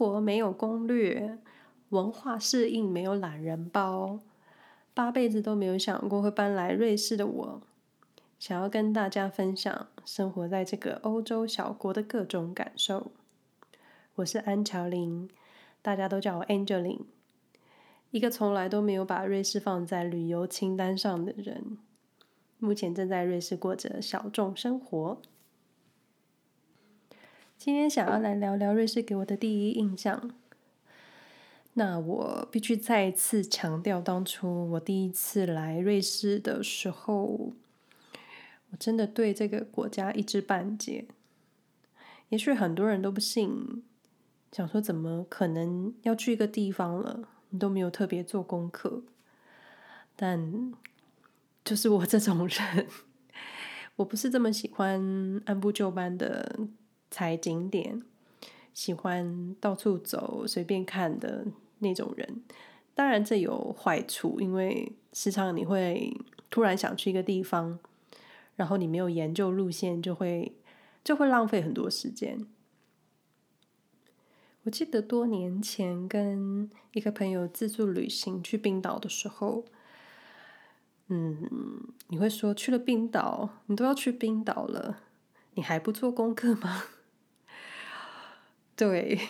国没有攻略，文化适应没有懒人包，八辈子都没有想过会搬来瑞士的我，想要跟大家分享生活在这个欧洲小国的各种感受。我是安乔琳，大家都叫我 Angeline，一个从来都没有把瑞士放在旅游清单上的人，目前正在瑞士过着小众生活。今天想要来聊聊瑞士给我的第一印象。那我必须再一次强调，当初我第一次来瑞士的时候，我真的对这个国家一知半解。也许很多人都不信，想说怎么可能要去一个地方了，你都没有特别做功课。但就是我这种人，我不是这么喜欢按部就班的。踩景点，喜欢到处走、随便看的那种人。当然，这有坏处，因为时常你会突然想去一个地方，然后你没有研究路线，就会就会浪费很多时间。我记得多年前跟一个朋友自助旅行去冰岛的时候，嗯，你会说去了冰岛，你都要去冰岛了，你还不做功课吗？对，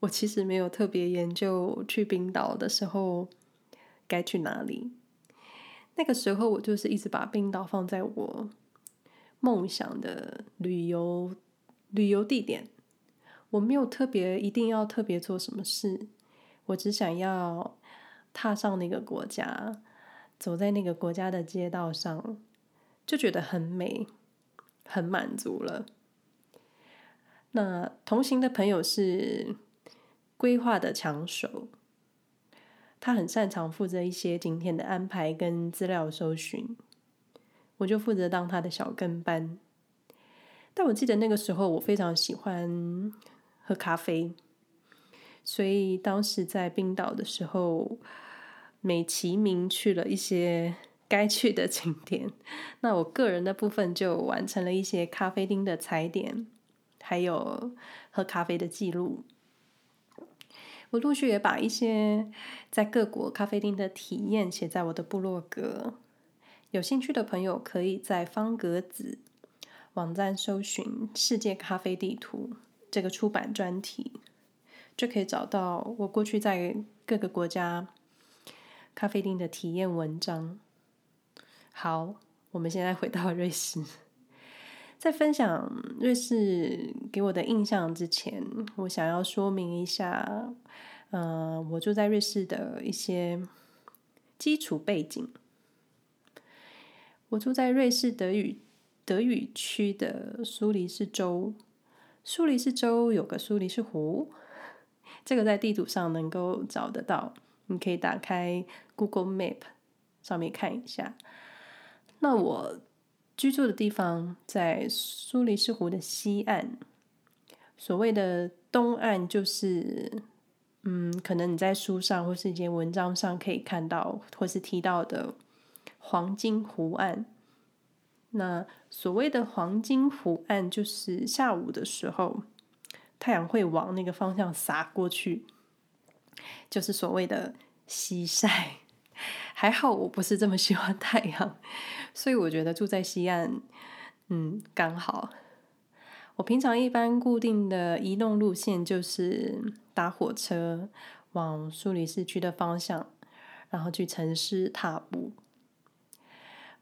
我其实没有特别研究去冰岛的时候该去哪里。那个时候我就是一直把冰岛放在我梦想的旅游旅游地点。我没有特别一定要特别做什么事，我只想要踏上那个国家，走在那个国家的街道上，就觉得很美，很满足了。那同行的朋友是规划的强手，他很擅长负责一些景点的安排跟资料搜寻，我就负责当他的小跟班。但我记得那个时候我非常喜欢喝咖啡，所以当时在冰岛的时候，美其名去了一些该去的景点。那我个人的部分就完成了一些咖啡厅的踩点。还有喝咖啡的记录，我陆续也把一些在各国咖啡厅的体验写在我的部落格。有兴趣的朋友可以在方格子网站搜寻《世界咖啡地图》这个出版专题，就可以找到我过去在各个国家咖啡厅的体验文章。好，我们现在回到瑞士。在分享瑞士给我的印象之前，我想要说明一下，呃，我住在瑞士的一些基础背景。我住在瑞士德语德语区的苏黎世州，苏黎世州有个苏黎世湖，这个在地图上能够找得到，你可以打开 Google Map 上面看一下。那我。居住的地方在苏黎世湖的西岸，所谓的东岸就是，嗯，可能你在书上或是一些文章上可以看到或是提到的黄金湖岸。那所谓的黄金湖岸，就是下午的时候，太阳会往那个方向洒过去，就是所谓的西晒。还好我不是这么喜欢太阳，所以我觉得住在西岸，嗯，刚好。我平常一般固定的移动路线就是搭火车往苏黎世区的方向，然后去城市踏步。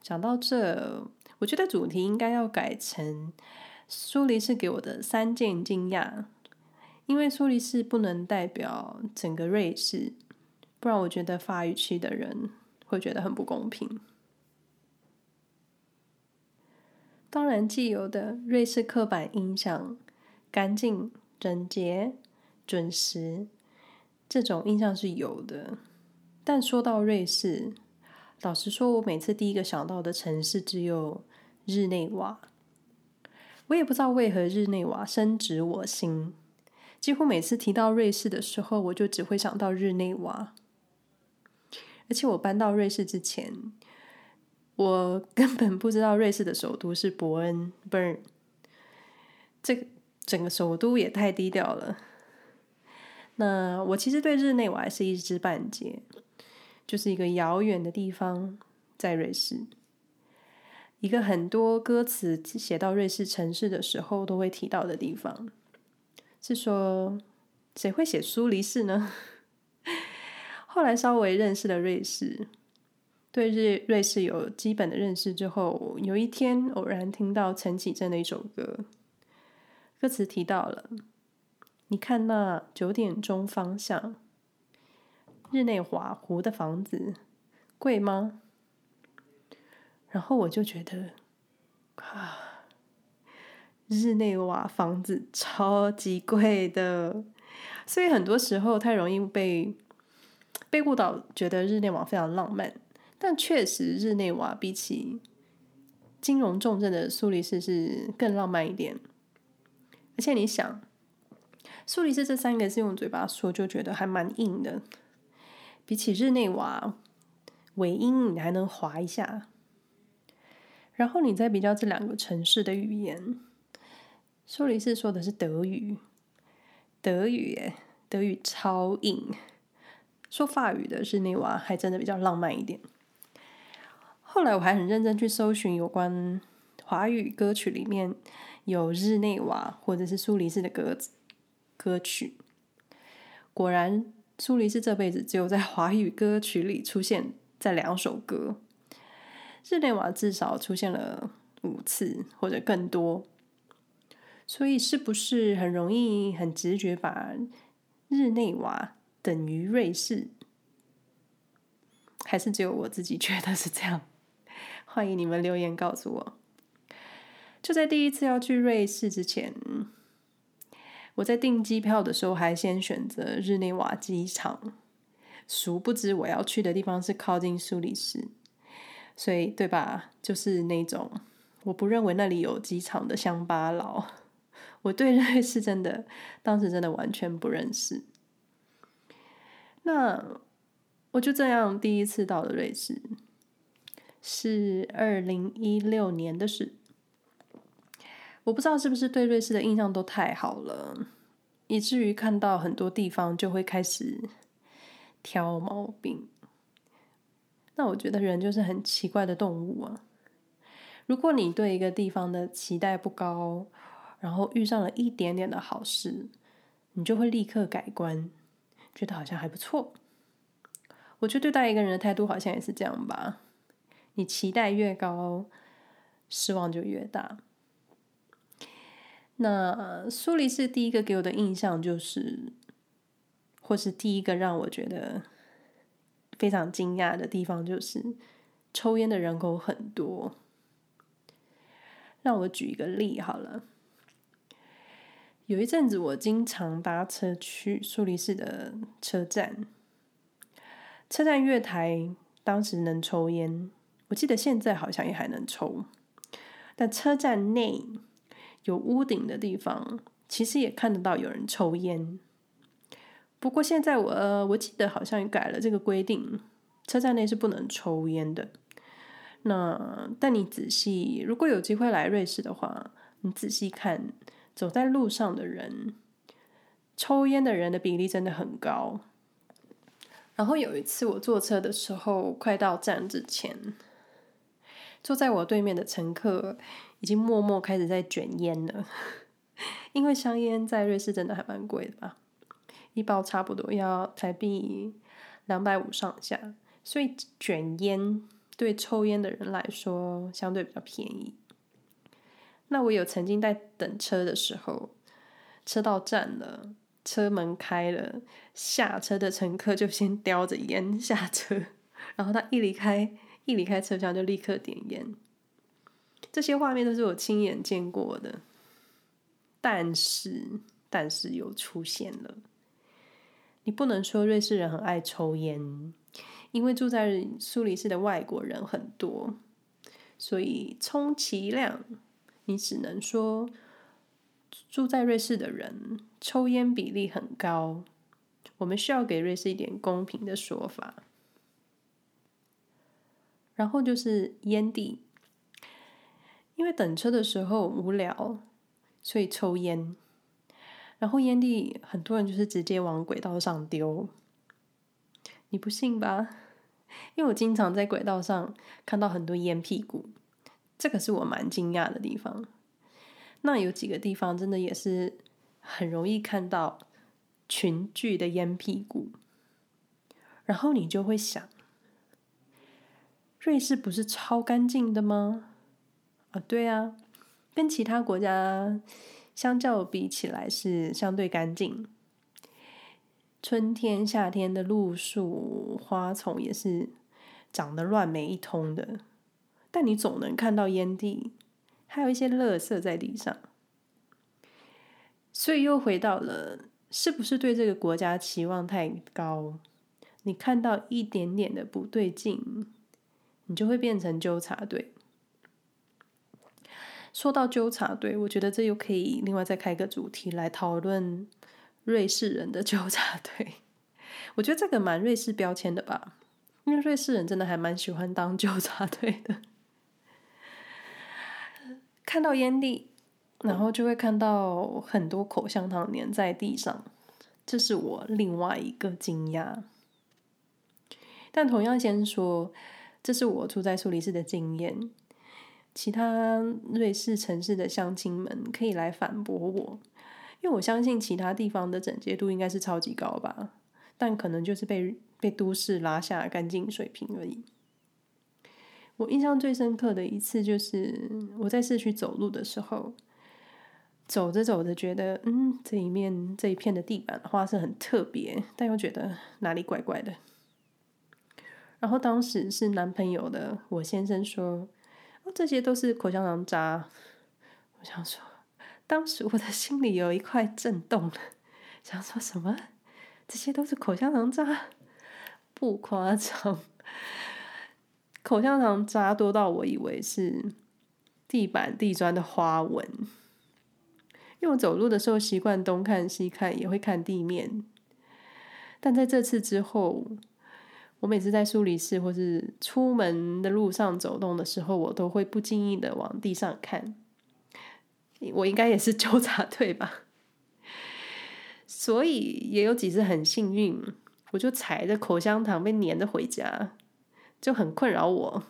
讲到这，我觉得主题应该要改成苏黎世给我的三件惊讶，因为苏黎世不能代表整个瑞士。不然，我觉得法语区的人会觉得很不公平。当然，既有的瑞士刻板印象，干净、整洁、准时，这种印象是有的。但说到瑞士，老实说，我每次第一个想到的城市只有日内瓦。我也不知道为何日内瓦深植我心，几乎每次提到瑞士的时候，我就只会想到日内瓦。而且我搬到瑞士之前，我根本不知道瑞士的首都是伯恩 （Bern）。这整个首都也太低调了。那我其实对日内瓦还是一知半解，就是一个遥远的地方，在瑞士，一个很多歌词写到瑞士城市的时候都会提到的地方。是说，谁会写苏黎世呢？后来稍微认识了瑞士，对日瑞士有基本的认识之后，有一天偶然听到陈绮贞的一首歌，歌词提到了，你看那九点钟方向，日内瓦湖的房子贵吗？然后我就觉得，啊。日内瓦房子超级贵的，所以很多时候太容易被被误导，觉得日内瓦非常浪漫。但确实，日内瓦比起金融重镇的苏黎世是更浪漫一点。而且你想，苏黎世这三个字用嘴巴说就觉得还蛮硬的，比起日内瓦，尾音你还能滑一下。然后你再比较这两个城市的语言。苏黎世说的是德语，德语耶，德语超硬。说法语的日内瓦还真的比较浪漫一点。后来我还很认真去搜寻有关华语歌曲里面有日内瓦或者是苏黎世的歌歌曲，果然苏黎世这辈子只有在华语歌曲里出现在两首歌，日内瓦至少出现了五次或者更多。所以是不是很容易、很直觉把日内瓦等于瑞士？还是只有我自己觉得是这样？欢迎你们留言告诉我。就在第一次要去瑞士之前，我在订机票的时候还先选择日内瓦机场，殊不知我要去的地方是靠近苏黎世，所以对吧？就是那种我不认为那里有机场的乡巴佬。我对瑞士真的，当时真的完全不认识。那我就这样第一次到了瑞士，是二零一六年的事。我不知道是不是对瑞士的印象都太好了，以至于看到很多地方就会开始挑毛病。那我觉得人就是很奇怪的动物啊。如果你对一个地方的期待不高，然后遇上了一点点的好事，你就会立刻改观，觉得好像还不错。我觉得对待一个人的态度好像也是这样吧。你期待越高，失望就越大。那苏黎世第一个给我的印象就是，或是第一个让我觉得非常惊讶的地方就是，抽烟的人口很多。让我举一个例好了。有一阵子，我经常搭车去苏黎世的车站。车站月台当时能抽烟，我记得现在好像也还能抽。但车站内有屋顶的地方，其实也看得到有人抽烟。不过现在我我记得好像也改了这个规定，车站内是不能抽烟的。那但你仔细，如果有机会来瑞士的话，你仔细看。走在路上的人，抽烟的人的比例真的很高。然后有一次我坐车的时候，快到站之前，坐在我对面的乘客已经默默开始在卷烟了。因为香烟在瑞士真的还蛮贵的吧，一包差不多要台币两百五上下，所以卷烟对抽烟的人来说相对比较便宜。那我有曾经在等车的时候，车到站了，车门开了，下车的乘客就先叼着烟下车，然后他一离开，一离开车厢就立刻点烟。这些画面都是我亲眼见过的，但是，但是又出现了。你不能说瑞士人很爱抽烟，因为住在苏黎世的外国人很多，所以充其量。你只能说，住在瑞士的人抽烟比例很高。我们需要给瑞士一点公平的说法。然后就是烟蒂，因为等车的时候无聊，所以抽烟。然后烟蒂很多人就是直接往轨道上丢，你不信吧？因为我经常在轨道上看到很多烟屁股，这个是我蛮惊讶的地方。那有几个地方真的也是很容易看到群聚的烟屁股，然后你就会想，瑞士不是超干净的吗？啊，对啊，跟其他国家相较比起来是相对干净。春天、夏天的路树花丛也是长得乱没一通的，但你总能看到烟蒂，还有一些垃圾在地上。所以又回到了，是不是对这个国家期望太高？你看到一点点的不对劲，你就会变成纠察队。说到纠察队，我觉得这又可以另外再开个主题来讨论瑞士人的纠察队。我觉得这个蛮瑞士标签的吧，因为瑞士人真的还蛮喜欢当纠察队的。看到烟蒂，然后就会看到很多口香糖粘在地上，这是我另外一个惊讶。但同样先说，这是我住在苏黎世的经验。其他瑞士城市的乡亲们可以来反驳我，因为我相信其他地方的整洁度应该是超级高吧，但可能就是被被都市拉下干净水平而已。我印象最深刻的一次就是我在市区走路的时候，走着走着觉得，嗯，这一面这一片的地板花色很特别，但又觉得哪里怪怪的。然后当时是男朋友的我先生说。这些都是口香糖渣，我想说，当时我的心里有一块震动了，想说什么？这些都是口香糖渣？不夸张，口香糖扎多到我以为是地板地砖的花纹，因为我走路的时候习惯东看西看，也会看地面，但在这次之后。我每次在苏黎世或是出门的路上走动的时候，我都会不经意的往地上看。我应该也是纠察队吧，所以也有几次很幸运，我就踩着口香糖被黏着回家，就很困扰我。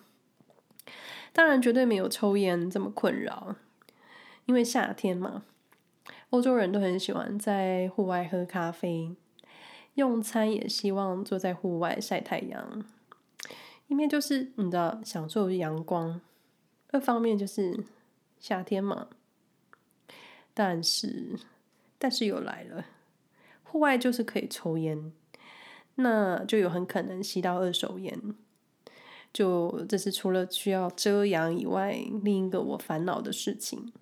当然绝对没有抽烟这么困扰，因为夏天嘛，欧洲人都很喜欢在户外喝咖啡。用餐也希望坐在户外晒太阳，一面就是你知道享受阳光，二方面就是夏天嘛。但是，但是又来了，户外就是可以抽烟，那就有很可能吸到二手烟，就这是除了需要遮阳以外，另一个我烦恼的事情。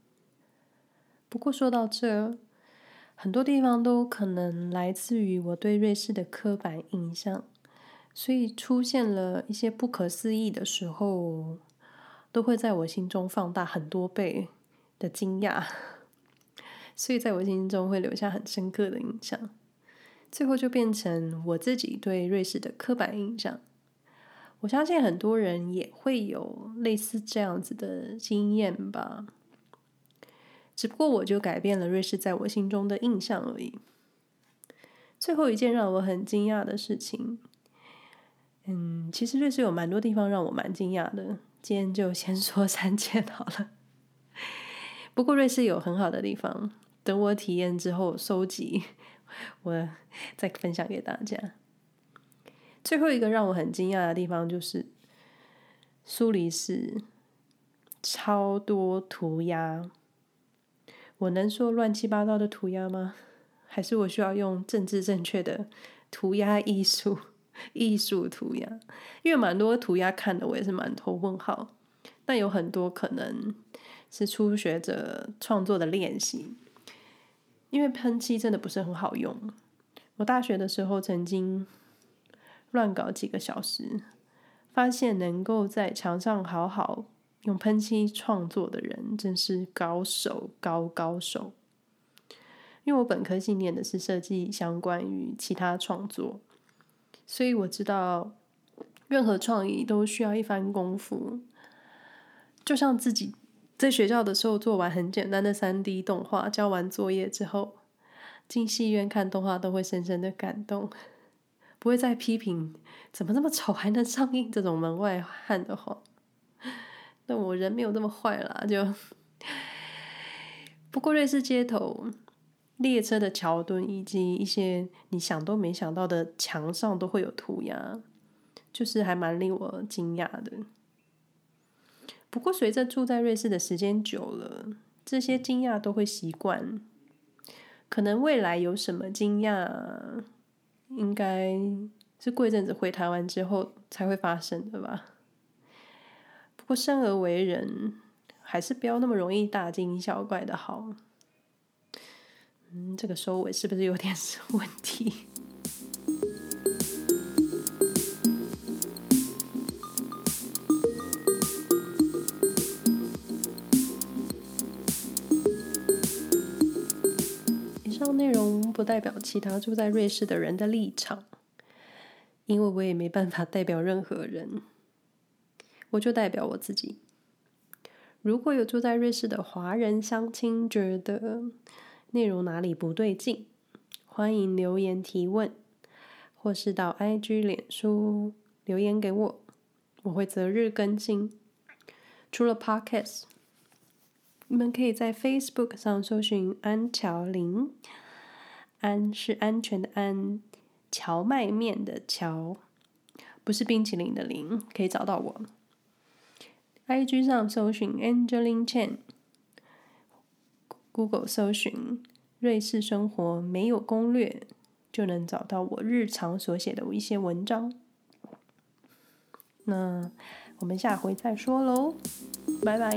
不过说到这。很多地方都可能来自于我对瑞士的刻板印象，所以出现了一些不可思议的时候，都会在我心中放大很多倍的惊讶，所以在我心中会留下很深刻的印象，最后就变成我自己对瑞士的刻板印象。我相信很多人也会有类似这样子的经验吧。只不过我就改变了瑞士在我心中的印象而已。最后一件让我很惊讶的事情，嗯，其实瑞士有蛮多地方让我蛮惊讶的。今天就先 说三件好了。不过瑞士有很好的地方，等我体验之后收集，我再分享给大家。最后一个让我很惊讶的地方就是苏黎世超多涂鸦。我能说乱七八糟的涂鸦吗？还是我需要用政治正确的涂鸦艺术、艺术涂鸦？因为蛮多涂鸦看的，我也是满头问号。但有很多可能是初学者创作的练习，因为喷漆真的不是很好用。我大学的时候曾经乱搞几个小时，发现能够在墙上好好。用喷漆创作的人真是高手，高高手。因为我本科系念的是设计相关于其他创作，所以我知道任何创意都需要一番功夫。就像自己在学校的时候做完很简单的三 D 动画，交完作业之后，进戏院看动画都会深深的感动，不会再批评怎么这么丑还能上映这种门外汉的话。但我人没有那么坏啦，就不过瑞士街头列车的桥墩以及一些你想都没想到的墙上都会有涂鸦，就是还蛮令我惊讶的。不过随着住在瑞士的时间久了，这些惊讶都会习惯。可能未来有什么惊讶，应该是过一阵子回台湾之后才会发生的吧。不过生而为人，还是不要那么容易大惊小怪的好。嗯，这个收尾是不是有点 问题？内容不代表其他住在瑞士的人的立场，因为我也没办法代表任何人，我就代表我自己。如果有住在瑞士的华人乡亲觉得内容哪里不对劲，欢迎留言提问，或是到 IG、脸书留言给我，我会择日更新。除了 Podcast，你们可以在 Facebook 上搜寻安乔灵。安是安全的安，荞麦面的荞，不是冰淇淋的淋，可以找到我。IG 上搜寻 Angeline Chen，Google 搜寻瑞士生活没有攻略，就能找到我日常所写的一些文章。那我们下回再说喽，拜拜。